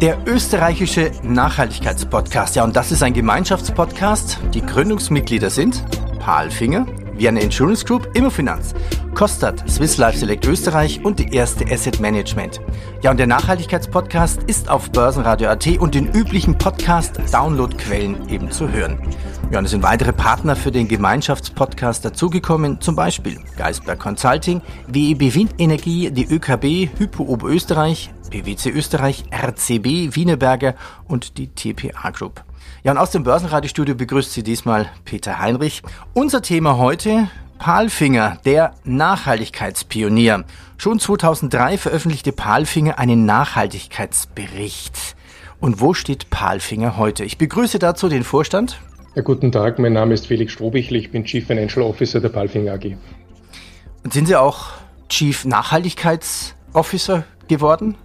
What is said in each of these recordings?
Der österreichische Nachhaltigkeitspodcast. Ja, und das ist ein Gemeinschaftspodcast. Die Gründungsmitglieder sind Paul Finger, Vienna Insurance Group, Immofinanz, Kostat, Swiss Life Select Österreich und die erste Asset Management. Ja, und der Nachhaltigkeitspodcast ist auf Börsenradio.at und den üblichen Podcast-Downloadquellen eben zu hören. Ja, und es sind weitere Partner für den Gemeinschaftspodcast dazugekommen, zum Beispiel Geisberg Consulting, WEB Windenergie, die ÖKB, Hypo Oberösterreich, PwC Österreich, RCB, Wienerberger und die TPA Group. Ja, und aus dem Börsenradiostudio begrüßt Sie diesmal Peter Heinrich. Unser Thema heute, Palfinger, der Nachhaltigkeitspionier. Schon 2003 veröffentlichte Palfinger einen Nachhaltigkeitsbericht. Und wo steht Palfinger heute? Ich begrüße dazu den Vorstand. Ja, guten Tag, mein Name ist Felix Strobichl, ich bin Chief Financial Officer der Palfinger AG. Und sind Sie auch Chief Nachhaltigkeitsofficer geworden?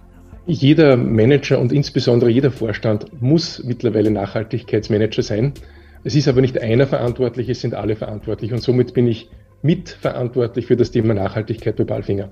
Jeder Manager und insbesondere jeder Vorstand muss mittlerweile Nachhaltigkeitsmanager sein. Es ist aber nicht einer verantwortlich, es sind alle verantwortlich und somit bin ich mitverantwortlich für das Thema Nachhaltigkeit bei Palfinger.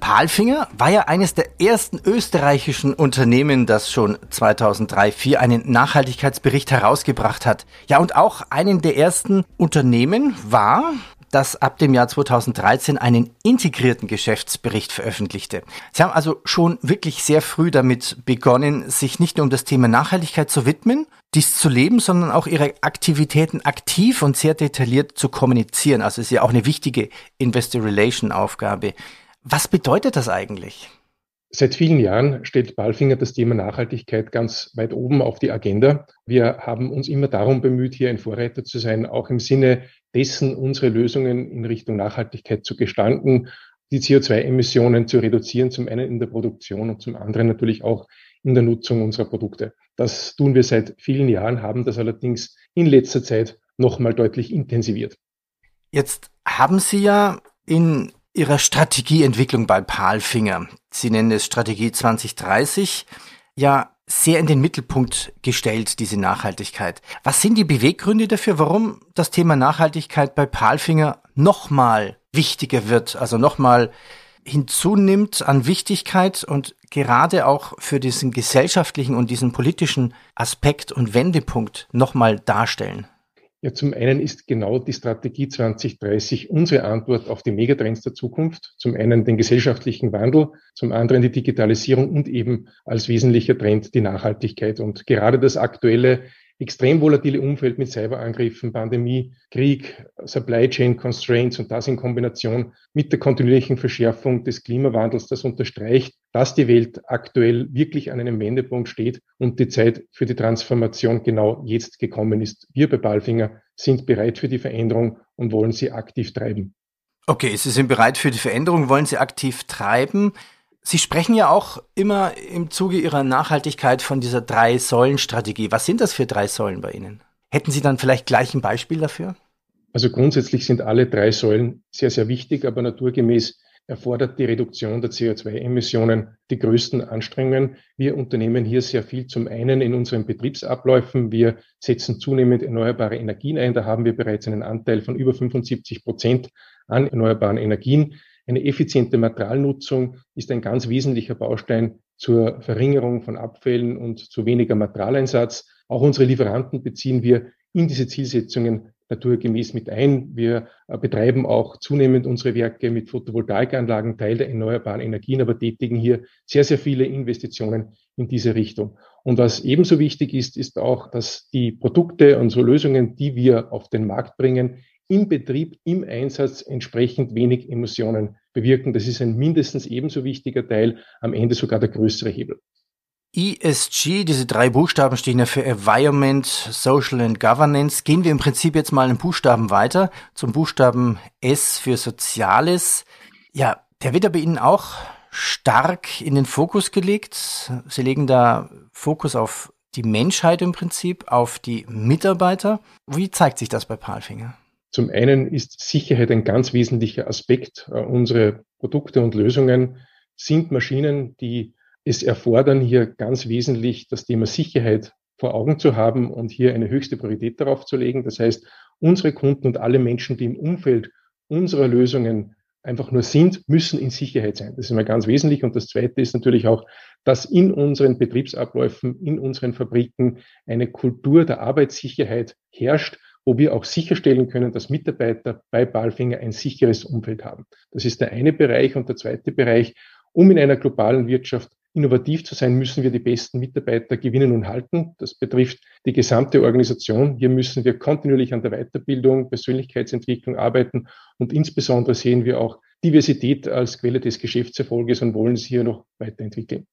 Palfinger war ja eines der ersten österreichischen Unternehmen, das schon 2003-2004 einen Nachhaltigkeitsbericht herausgebracht hat. Ja, und auch einen der ersten Unternehmen war, das ab dem Jahr 2013 einen integrierten Geschäftsbericht veröffentlichte. Sie haben also schon wirklich sehr früh damit begonnen, sich nicht nur um das Thema Nachhaltigkeit zu widmen, dies zu leben, sondern auch ihre Aktivitäten aktiv und sehr detailliert zu kommunizieren. Also ist ja auch eine wichtige Investor Relation Aufgabe. Was bedeutet das eigentlich? Seit vielen Jahren stellt Balfinger das Thema Nachhaltigkeit ganz weit oben auf die Agenda. Wir haben uns immer darum bemüht, hier ein Vorreiter zu sein, auch im Sinne dessen, unsere Lösungen in Richtung Nachhaltigkeit zu gestalten, die CO2-Emissionen zu reduzieren, zum einen in der Produktion und zum anderen natürlich auch in der Nutzung unserer Produkte. Das tun wir seit vielen Jahren, haben das allerdings in letzter Zeit nochmal deutlich intensiviert. Jetzt haben Sie ja in Ihrer Strategieentwicklung bei Palfinger, Sie nennen es Strategie 2030, ja sehr in den Mittelpunkt gestellt, diese Nachhaltigkeit. Was sind die Beweggründe dafür, warum das Thema Nachhaltigkeit bei Palfinger nochmal wichtiger wird, also nochmal hinzunimmt an Wichtigkeit und gerade auch für diesen gesellschaftlichen und diesen politischen Aspekt und Wendepunkt nochmal darstellen? Ja, zum einen ist genau die Strategie 2030 unsere Antwort auf die Megatrends der Zukunft. Zum einen den gesellschaftlichen Wandel, zum anderen die Digitalisierung und eben als wesentlicher Trend die Nachhaltigkeit. Und gerade das aktuelle extrem volatile Umfeld mit Cyberangriffen, Pandemie, Krieg, Supply Chain Constraints und das in Kombination mit der kontinuierlichen Verschärfung des Klimawandels, das unterstreicht, dass die Welt aktuell wirklich an einem Wendepunkt steht und die Zeit für die Transformation genau jetzt gekommen ist. Wir bei Balfinger sind bereit für die Veränderung und wollen sie aktiv treiben. Okay, Sie sind bereit für die Veränderung, wollen Sie aktiv treiben. Sie sprechen ja auch immer im Zuge Ihrer Nachhaltigkeit von dieser Drei-Säulen-Strategie. Was sind das für drei Säulen bei Ihnen? Hätten Sie dann vielleicht gleich ein Beispiel dafür? Also grundsätzlich sind alle drei Säulen sehr, sehr wichtig, aber naturgemäß erfordert die Reduktion der CO2-Emissionen die größten Anstrengungen. Wir unternehmen hier sehr viel zum einen in unseren Betriebsabläufen. Wir setzen zunehmend erneuerbare Energien ein. Da haben wir bereits einen Anteil von über 75 Prozent an erneuerbaren Energien. Eine effiziente Materialnutzung ist ein ganz wesentlicher Baustein zur Verringerung von Abfällen und zu weniger Materialeinsatz. Auch unsere Lieferanten beziehen wir in diese Zielsetzungen naturgemäß mit ein. Wir äh, betreiben auch zunehmend unsere Werke mit Photovoltaikanlagen, Teil der erneuerbaren Energien, aber tätigen hier sehr, sehr viele Investitionen in diese Richtung. Und was ebenso wichtig ist, ist auch, dass die Produkte, unsere Lösungen, die wir auf den Markt bringen, im Betrieb, im Einsatz entsprechend wenig Emissionen bewirken. Das ist ein mindestens ebenso wichtiger Teil, am Ende sogar der größere Hebel. ESG, diese drei Buchstaben stehen ja für Environment, Social and Governance. Gehen wir im Prinzip jetzt mal einen Buchstaben weiter zum Buchstaben S für Soziales. Ja, der wird ja bei Ihnen auch stark in den Fokus gelegt. Sie legen da Fokus auf die Menschheit im Prinzip, auf die Mitarbeiter. Wie zeigt sich das bei Palfinger? Zum einen ist Sicherheit ein ganz wesentlicher Aspekt. Äh, unsere Produkte und Lösungen sind Maschinen, die es erfordern, hier ganz wesentlich das Thema Sicherheit vor Augen zu haben und hier eine höchste Priorität darauf zu legen. Das heißt, unsere Kunden und alle Menschen, die im Umfeld unserer Lösungen einfach nur sind, müssen in Sicherheit sein. Das ist immer ganz wesentlich. Und das Zweite ist natürlich auch, dass in unseren Betriebsabläufen, in unseren Fabriken eine Kultur der Arbeitssicherheit herrscht, wo wir auch sicherstellen können, dass Mitarbeiter bei Balfinger ein sicheres Umfeld haben. Das ist der eine Bereich. Und der zweite Bereich, um in einer globalen Wirtschaft innovativ zu sein, müssen wir die besten Mitarbeiter gewinnen und halten. Das betrifft die gesamte Organisation. Hier müssen wir kontinuierlich an der Weiterbildung, Persönlichkeitsentwicklung arbeiten und insbesondere sehen wir auch Diversität als Quelle des Geschäftserfolges und wollen sie hier noch weiterentwickeln.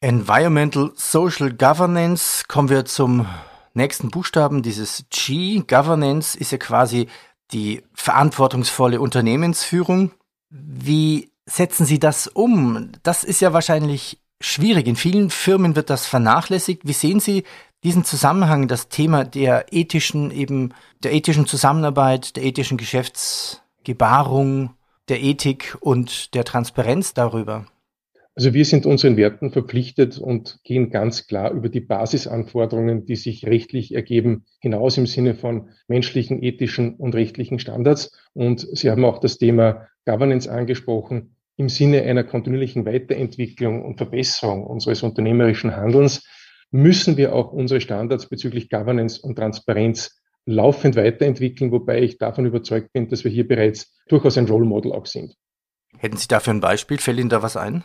Environmental Social Governance. Kommen wir zum nächsten Buchstaben. Dieses G. Governance ist ja quasi die verantwortungsvolle Unternehmensführung. Wie setzen Sie das um? Das ist ja wahrscheinlich schwierig. In vielen Firmen wird das vernachlässigt. Wie sehen Sie diesen Zusammenhang, das Thema der ethischen, eben der ethischen Zusammenarbeit, der ethischen Geschäftsgebarung, der Ethik und der Transparenz darüber? Also wir sind unseren Werten verpflichtet und gehen ganz klar über die Basisanforderungen, die sich rechtlich ergeben, hinaus im Sinne von menschlichen, ethischen und rechtlichen Standards. Und Sie haben auch das Thema Governance angesprochen. Im Sinne einer kontinuierlichen Weiterentwicklung und Verbesserung unseres unternehmerischen Handelns müssen wir auch unsere Standards bezüglich Governance und Transparenz laufend weiterentwickeln, wobei ich davon überzeugt bin, dass wir hier bereits durchaus ein Role Model auch sind. Hätten Sie dafür ein Beispiel? Fällt Ihnen da was ein?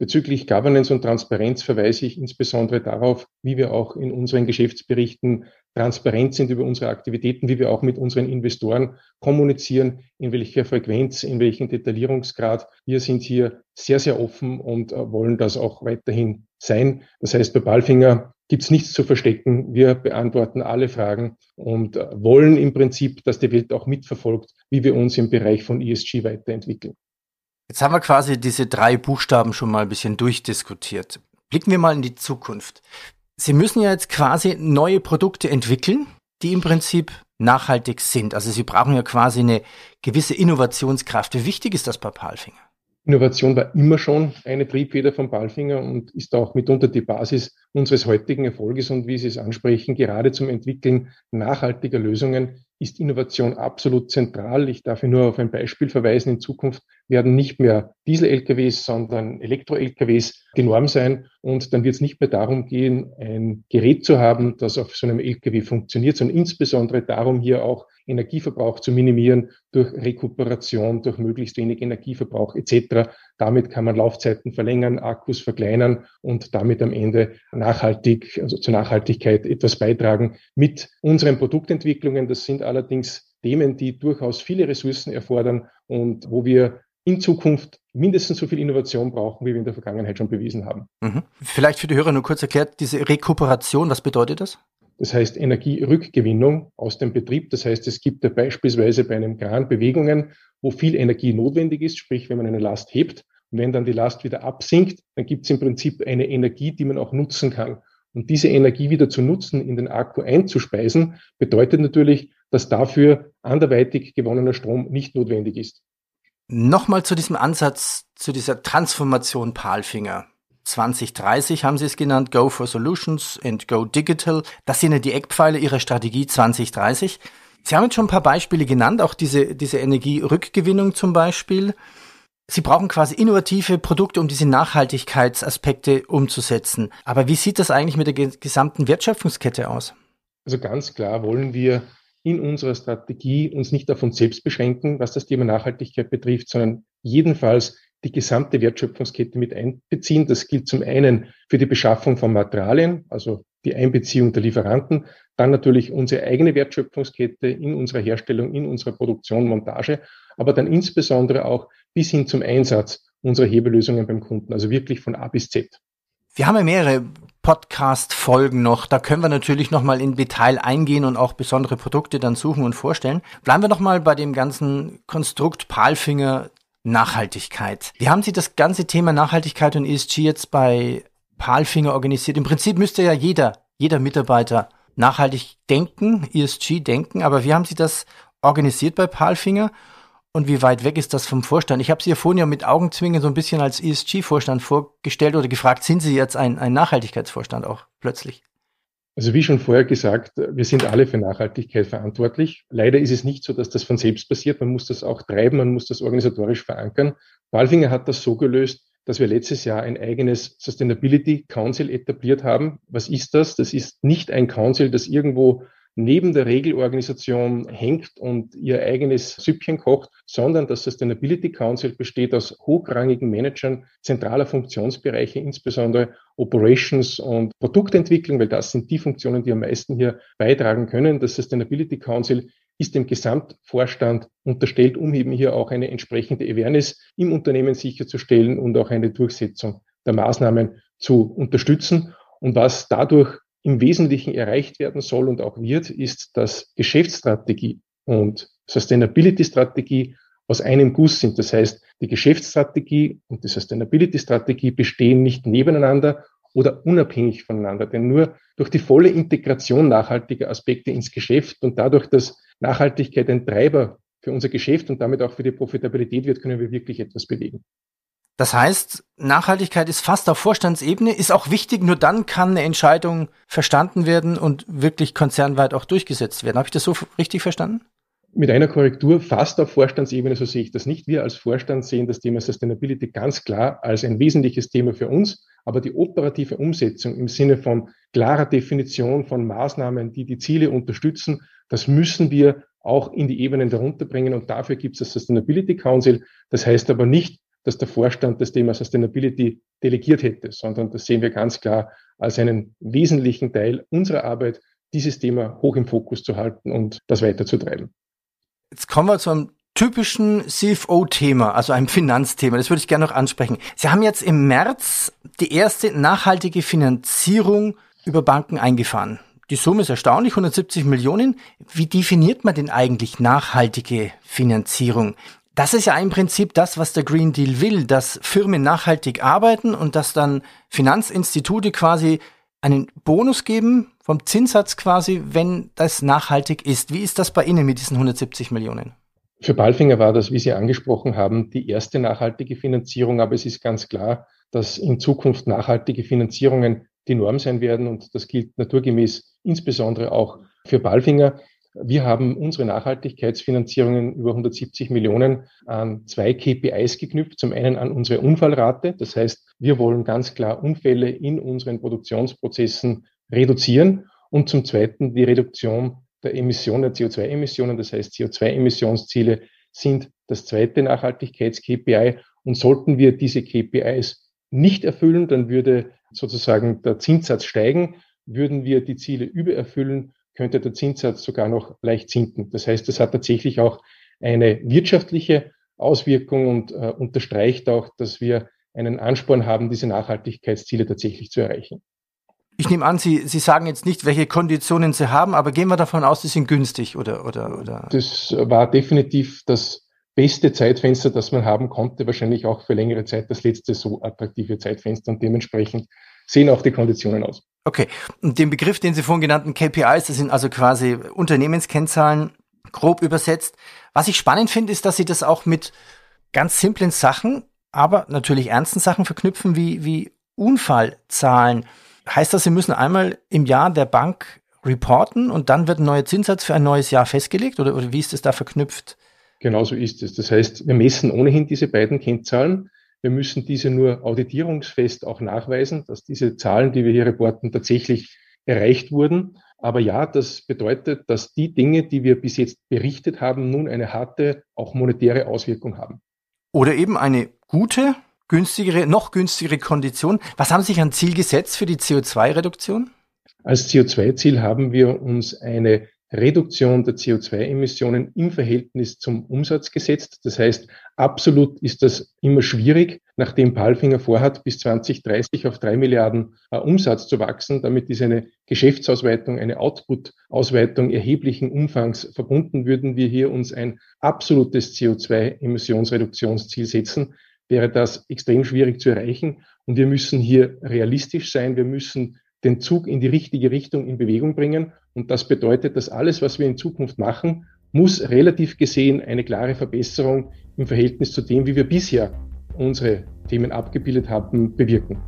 Bezüglich Governance und Transparenz verweise ich insbesondere darauf, wie wir auch in unseren Geschäftsberichten transparent sind über unsere Aktivitäten, wie wir auch mit unseren Investoren kommunizieren, in welcher Frequenz, in welchem Detaillierungsgrad. Wir sind hier sehr, sehr offen und äh, wollen das auch weiterhin sein. Das heißt, bei Ballfinger gibt es nichts zu verstecken. Wir beantworten alle Fragen und äh, wollen im Prinzip, dass die Welt auch mitverfolgt, wie wir uns im Bereich von ESG weiterentwickeln. Jetzt haben wir quasi diese drei Buchstaben schon mal ein bisschen durchdiskutiert. Blicken wir mal in die Zukunft. Sie müssen ja jetzt quasi neue Produkte entwickeln, die im Prinzip nachhaltig sind. Also Sie brauchen ja quasi eine gewisse Innovationskraft. Wie wichtig ist das bei Palfinger? Innovation war immer schon eine Triebfeder von Palfinger und ist auch mitunter die Basis unseres heutigen Erfolges. Und wie Sie es ansprechen, gerade zum Entwickeln nachhaltiger Lösungen ist Innovation absolut zentral. Ich darf nur auf ein Beispiel verweisen. In Zukunft werden nicht mehr Diesel-LKWs, sondern Elektro-LKWs die Norm sein. Und dann wird es nicht mehr darum gehen, ein Gerät zu haben, das auf so einem LKW funktioniert, sondern insbesondere darum, hier auch Energieverbrauch zu minimieren durch Rekuperation, durch möglichst wenig Energieverbrauch etc. Damit kann man Laufzeiten verlängern, Akkus verkleinern und damit am Ende nachhaltig, also zur Nachhaltigkeit etwas beitragen mit unseren Produktentwicklungen. Das sind allerdings Themen, die durchaus viele Ressourcen erfordern und wo wir in Zukunft mindestens so viel Innovation brauchen, wie wir in der Vergangenheit schon bewiesen haben. Mhm. Vielleicht für die Hörer nur kurz erklärt, diese Rekuperation, was bedeutet das? Das heißt Energierückgewinnung aus dem Betrieb. Das heißt, es gibt ja beispielsweise bei einem Kran Bewegungen, wo viel Energie notwendig ist, sprich wenn man eine Last hebt und wenn dann die Last wieder absinkt, dann gibt es im Prinzip eine Energie, die man auch nutzen kann. Und diese Energie wieder zu nutzen, in den Akku einzuspeisen, bedeutet natürlich, dass dafür anderweitig gewonnener Strom nicht notwendig ist. Nochmal zu diesem Ansatz, zu dieser Transformation Palfinger. 2030 haben Sie es genannt, Go for Solutions and Go Digital. Das sind ja die Eckpfeile Ihrer Strategie 2030. Sie haben jetzt schon ein paar Beispiele genannt, auch diese, diese Energierückgewinnung zum Beispiel. Sie brauchen quasi innovative Produkte, um diese Nachhaltigkeitsaspekte umzusetzen. Aber wie sieht das eigentlich mit der gesamten Wertschöpfungskette aus? Also ganz klar wollen wir in unserer Strategie uns nicht auf uns selbst beschränken, was das Thema Nachhaltigkeit betrifft, sondern jedenfalls die gesamte Wertschöpfungskette mit einbeziehen. Das gilt zum einen für die Beschaffung von Materialien, also die Einbeziehung der Lieferanten, dann natürlich unsere eigene Wertschöpfungskette in unserer Herstellung, in unserer Produktion, Montage, aber dann insbesondere auch bis hin zum Einsatz unserer Hebelösungen beim Kunden, also wirklich von A bis Z. Wir haben ja mehrere Podcast-Folgen noch. Da können wir natürlich noch mal in Detail eingehen und auch besondere Produkte dann suchen und vorstellen. Bleiben wir noch mal bei dem ganzen Konstrukt Palfinger Nachhaltigkeit. Wie haben Sie das ganze Thema Nachhaltigkeit und ESG jetzt bei Palfinger organisiert? Im Prinzip müsste ja jeder, jeder Mitarbeiter nachhaltig denken, ESG denken, aber wie haben Sie das organisiert bei Palfinger? Und wie weit weg ist das vom Vorstand? Ich habe Sie ja vorhin ja mit Augenzwingen so ein bisschen als ESG-Vorstand vorgestellt oder gefragt, sind Sie jetzt ein, ein Nachhaltigkeitsvorstand auch plötzlich? Also wie schon vorher gesagt, wir sind alle für Nachhaltigkeit verantwortlich. Leider ist es nicht so, dass das von selbst passiert. Man muss das auch treiben, man muss das organisatorisch verankern. Walfinger hat das so gelöst, dass wir letztes Jahr ein eigenes Sustainability Council etabliert haben. Was ist das? Das ist nicht ein Council, das irgendwo neben der Regelorganisation hängt und ihr eigenes Süppchen kocht, sondern das Sustainability Council besteht aus hochrangigen Managern zentraler Funktionsbereiche, insbesondere Operations und Produktentwicklung, weil das sind die Funktionen, die am meisten hier beitragen können. Das Sustainability Council ist dem Gesamtvorstand unterstellt, um eben hier auch eine entsprechende Awareness im Unternehmen sicherzustellen und auch eine Durchsetzung der Maßnahmen zu unterstützen. Und was dadurch im Wesentlichen erreicht werden soll und auch wird, ist, dass Geschäftsstrategie und Sustainability-Strategie aus einem Guss sind. Das heißt, die Geschäftsstrategie und die Sustainability-Strategie bestehen nicht nebeneinander oder unabhängig voneinander. Denn nur durch die volle Integration nachhaltiger Aspekte ins Geschäft und dadurch, dass Nachhaltigkeit ein Treiber für unser Geschäft und damit auch für die Profitabilität wird, können wir wirklich etwas bewegen. Das heißt, Nachhaltigkeit ist fast auf Vorstandsebene, ist auch wichtig, nur dann kann eine Entscheidung verstanden werden und wirklich konzernweit auch durchgesetzt werden. Habe ich das so richtig verstanden? Mit einer Korrektur fast auf Vorstandsebene, so sehe ich das nicht. Wir als Vorstand sehen das Thema Sustainability ganz klar als ein wesentliches Thema für uns, aber die operative Umsetzung im Sinne von klarer Definition von Maßnahmen, die die Ziele unterstützen, das müssen wir auch in die Ebenen darunter bringen und dafür gibt es das Sustainability Council. Das heißt aber nicht, dass der Vorstand das Thema Sustainability delegiert hätte, sondern das sehen wir ganz klar als einen wesentlichen Teil unserer Arbeit, dieses Thema hoch im Fokus zu halten und das weiterzutreiben. Jetzt kommen wir zu einem typischen CFO-Thema, also einem Finanzthema. Das würde ich gerne noch ansprechen. Sie haben jetzt im März die erste nachhaltige Finanzierung über Banken eingefahren. Die Summe ist erstaunlich, 170 Millionen. Wie definiert man denn eigentlich nachhaltige Finanzierung? Das ist ja im Prinzip das, was der Green Deal will, dass Firmen nachhaltig arbeiten und dass dann Finanzinstitute quasi einen Bonus geben vom Zinssatz quasi, wenn das nachhaltig ist. Wie ist das bei Ihnen mit diesen 170 Millionen? Für Balfinger war das, wie Sie angesprochen haben, die erste nachhaltige Finanzierung, aber es ist ganz klar, dass in Zukunft nachhaltige Finanzierungen die Norm sein werden und das gilt naturgemäß insbesondere auch für Balfinger. Wir haben unsere Nachhaltigkeitsfinanzierungen über 170 Millionen an zwei KPIs geknüpft. Zum einen an unsere Unfallrate. Das heißt, wir wollen ganz klar Unfälle in unseren Produktionsprozessen reduzieren. Und zum zweiten die Reduktion der Emissionen, der CO2-Emissionen. Das heißt, CO2-Emissionsziele sind das zweite Nachhaltigkeits-KPI. Und sollten wir diese KPIs nicht erfüllen, dann würde sozusagen der Zinssatz steigen. Würden wir die Ziele übererfüllen, könnte der Zinssatz sogar noch leicht sinken. Das heißt, das hat tatsächlich auch eine wirtschaftliche Auswirkung und äh, unterstreicht auch, dass wir einen Ansporn haben, diese Nachhaltigkeitsziele tatsächlich zu erreichen. Ich nehme an, Sie, Sie sagen jetzt nicht, welche Konditionen Sie haben, aber gehen wir davon aus, die sind günstig oder, oder, oder? Das war definitiv das beste Zeitfenster, das man haben konnte, wahrscheinlich auch für längere Zeit das letzte so attraktive Zeitfenster und dementsprechend sehen auch die Konditionen aus. Okay, und den Begriff, den Sie vorhin genannten KPIs, das sind also quasi Unternehmenskennzahlen, grob übersetzt. Was ich spannend finde, ist, dass Sie das auch mit ganz simplen Sachen, aber natürlich ernsten Sachen verknüpfen, wie, wie Unfallzahlen. Heißt das, Sie müssen einmal im Jahr der Bank reporten und dann wird ein neuer Zinssatz für ein neues Jahr festgelegt oder, oder wie ist das da verknüpft? Genauso ist es. Das heißt, wir messen ohnehin diese beiden Kennzahlen wir müssen diese nur auditierungsfest auch nachweisen, dass diese Zahlen, die wir hier reporten, tatsächlich erreicht wurden. Aber ja, das bedeutet, dass die Dinge, die wir bis jetzt berichtet haben, nun eine harte, auch monetäre Auswirkung haben. Oder eben eine gute, günstigere, noch günstigere Kondition. Was haben Sie sich an Ziel gesetzt für die CO2-Reduktion? Als CO2-Ziel haben wir uns eine Reduktion der CO2-Emissionen im Verhältnis zum Umsatz gesetzt. Das heißt, absolut ist das immer schwierig, nachdem Palfinger vorhat, bis 2030 auf drei Milliarden äh, Umsatz zu wachsen. Damit ist eine Geschäftsausweitung, eine Output-Ausweitung erheblichen Umfangs verbunden. Würden wir hier uns ein absolutes CO2-Emissionsreduktionsziel setzen, wäre das extrem schwierig zu erreichen. Und wir müssen hier realistisch sein. Wir müssen den Zug in die richtige Richtung in Bewegung bringen. Und das bedeutet, dass alles, was wir in Zukunft machen, muss relativ gesehen eine klare Verbesserung im Verhältnis zu dem, wie wir bisher unsere Themen abgebildet haben, bewirken.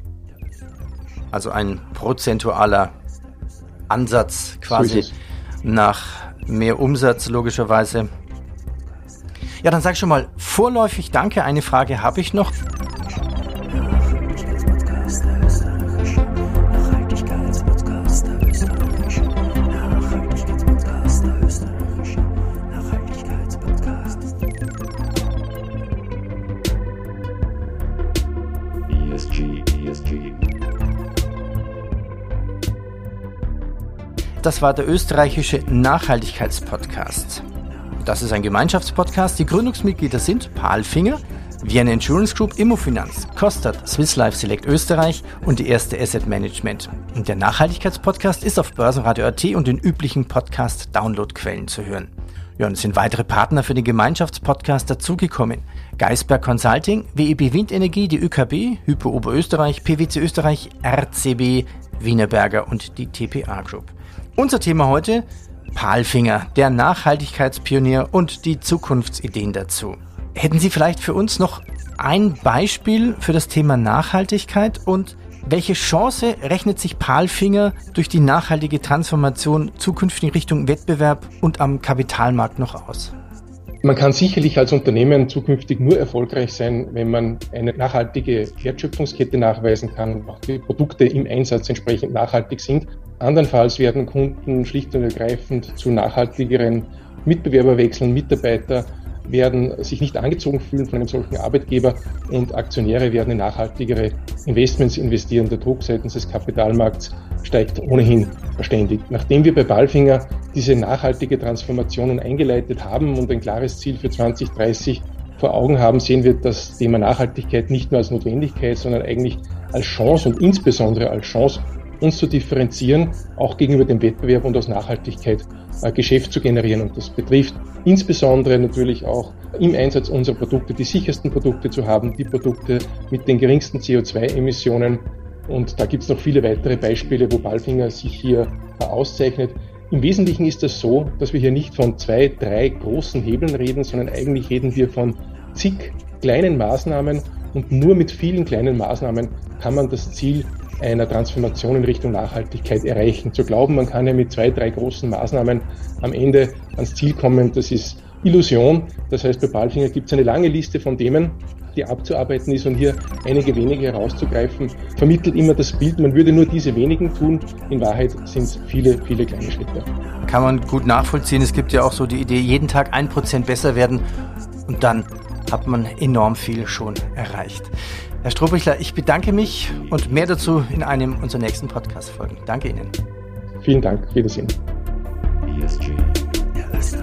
Also ein prozentualer Ansatz quasi so nach mehr Umsatz logischerweise. Ja, dann sag schon mal vorläufig danke. Eine Frage habe ich noch. Das war der österreichische Nachhaltigkeitspodcast. Das ist ein Gemeinschaftspodcast. Die Gründungsmitglieder sind Paul Finger, Vienna Insurance Group, Immofinanz, Kostat, Swiss Life Select Österreich und die erste Asset Management. Und der Nachhaltigkeitspodcast ist auf Börsenradio.at und den üblichen Podcast-Downloadquellen zu hören. Ja, und es sind weitere Partner für den Gemeinschaftspodcast dazugekommen. Geisberg Consulting, WEB Windenergie, die ÖKB, Hypo Oberösterreich, PwC Österreich, RCB, Wienerberger und die TPA Group. Unser Thema heute Palfinger, der Nachhaltigkeitspionier und die Zukunftsideen dazu. Hätten Sie vielleicht für uns noch ein Beispiel für das Thema Nachhaltigkeit und welche Chance rechnet sich Palfinger durch die nachhaltige Transformation zukünftig in Richtung Wettbewerb und am Kapitalmarkt noch aus? Man kann sicherlich als Unternehmen zukünftig nur erfolgreich sein, wenn man eine nachhaltige Wertschöpfungskette nachweisen kann, auch die Produkte im Einsatz entsprechend nachhaltig sind. Andernfalls werden Kunden schlicht und ergreifend zu nachhaltigeren Mitbewerber wechseln, Mitarbeiter werden sich nicht angezogen fühlen von einem solchen Arbeitgeber und Aktionäre werden in nachhaltigere Investments investieren. Der Druck seitens des Kapitalmarkts steigt ohnehin verständig. Nachdem wir bei Balfinger diese nachhaltige Transformation eingeleitet haben und ein klares Ziel für 2030 vor Augen haben, sehen wir das Thema Nachhaltigkeit nicht nur als Notwendigkeit, sondern eigentlich als Chance und insbesondere als Chance uns zu differenzieren, auch gegenüber dem Wettbewerb und aus Nachhaltigkeit äh, Geschäft zu generieren. Und das betrifft insbesondere natürlich auch im Einsatz unserer Produkte die sichersten Produkte zu haben, die Produkte mit den geringsten CO2-Emissionen. Und da gibt es noch viele weitere Beispiele, wo Balfinger sich hier äh, auszeichnet. Im Wesentlichen ist das so, dass wir hier nicht von zwei, drei großen Hebeln reden, sondern eigentlich reden wir von zig kleinen Maßnahmen und nur mit vielen kleinen Maßnahmen kann man das Ziel einer Transformation in Richtung Nachhaltigkeit erreichen. Zu glauben, man kann ja mit zwei, drei großen Maßnahmen am Ende ans Ziel kommen, das ist Illusion. Das heißt, bei Balfinger gibt es eine lange Liste von Themen, die abzuarbeiten ist und hier einige wenige herauszugreifen, vermittelt immer das Bild, man würde nur diese wenigen tun. In Wahrheit sind es viele, viele kleine Schritte. Kann man gut nachvollziehen. Es gibt ja auch so die Idee, jeden Tag ein Prozent besser werden und dann hat man enorm viel schon erreicht. Herr Strohbichler, ich bedanke mich und mehr dazu in einem unserer nächsten Podcast-Folgen. Danke Ihnen. Vielen Dank. Wiedersehen. ESG. Der Rest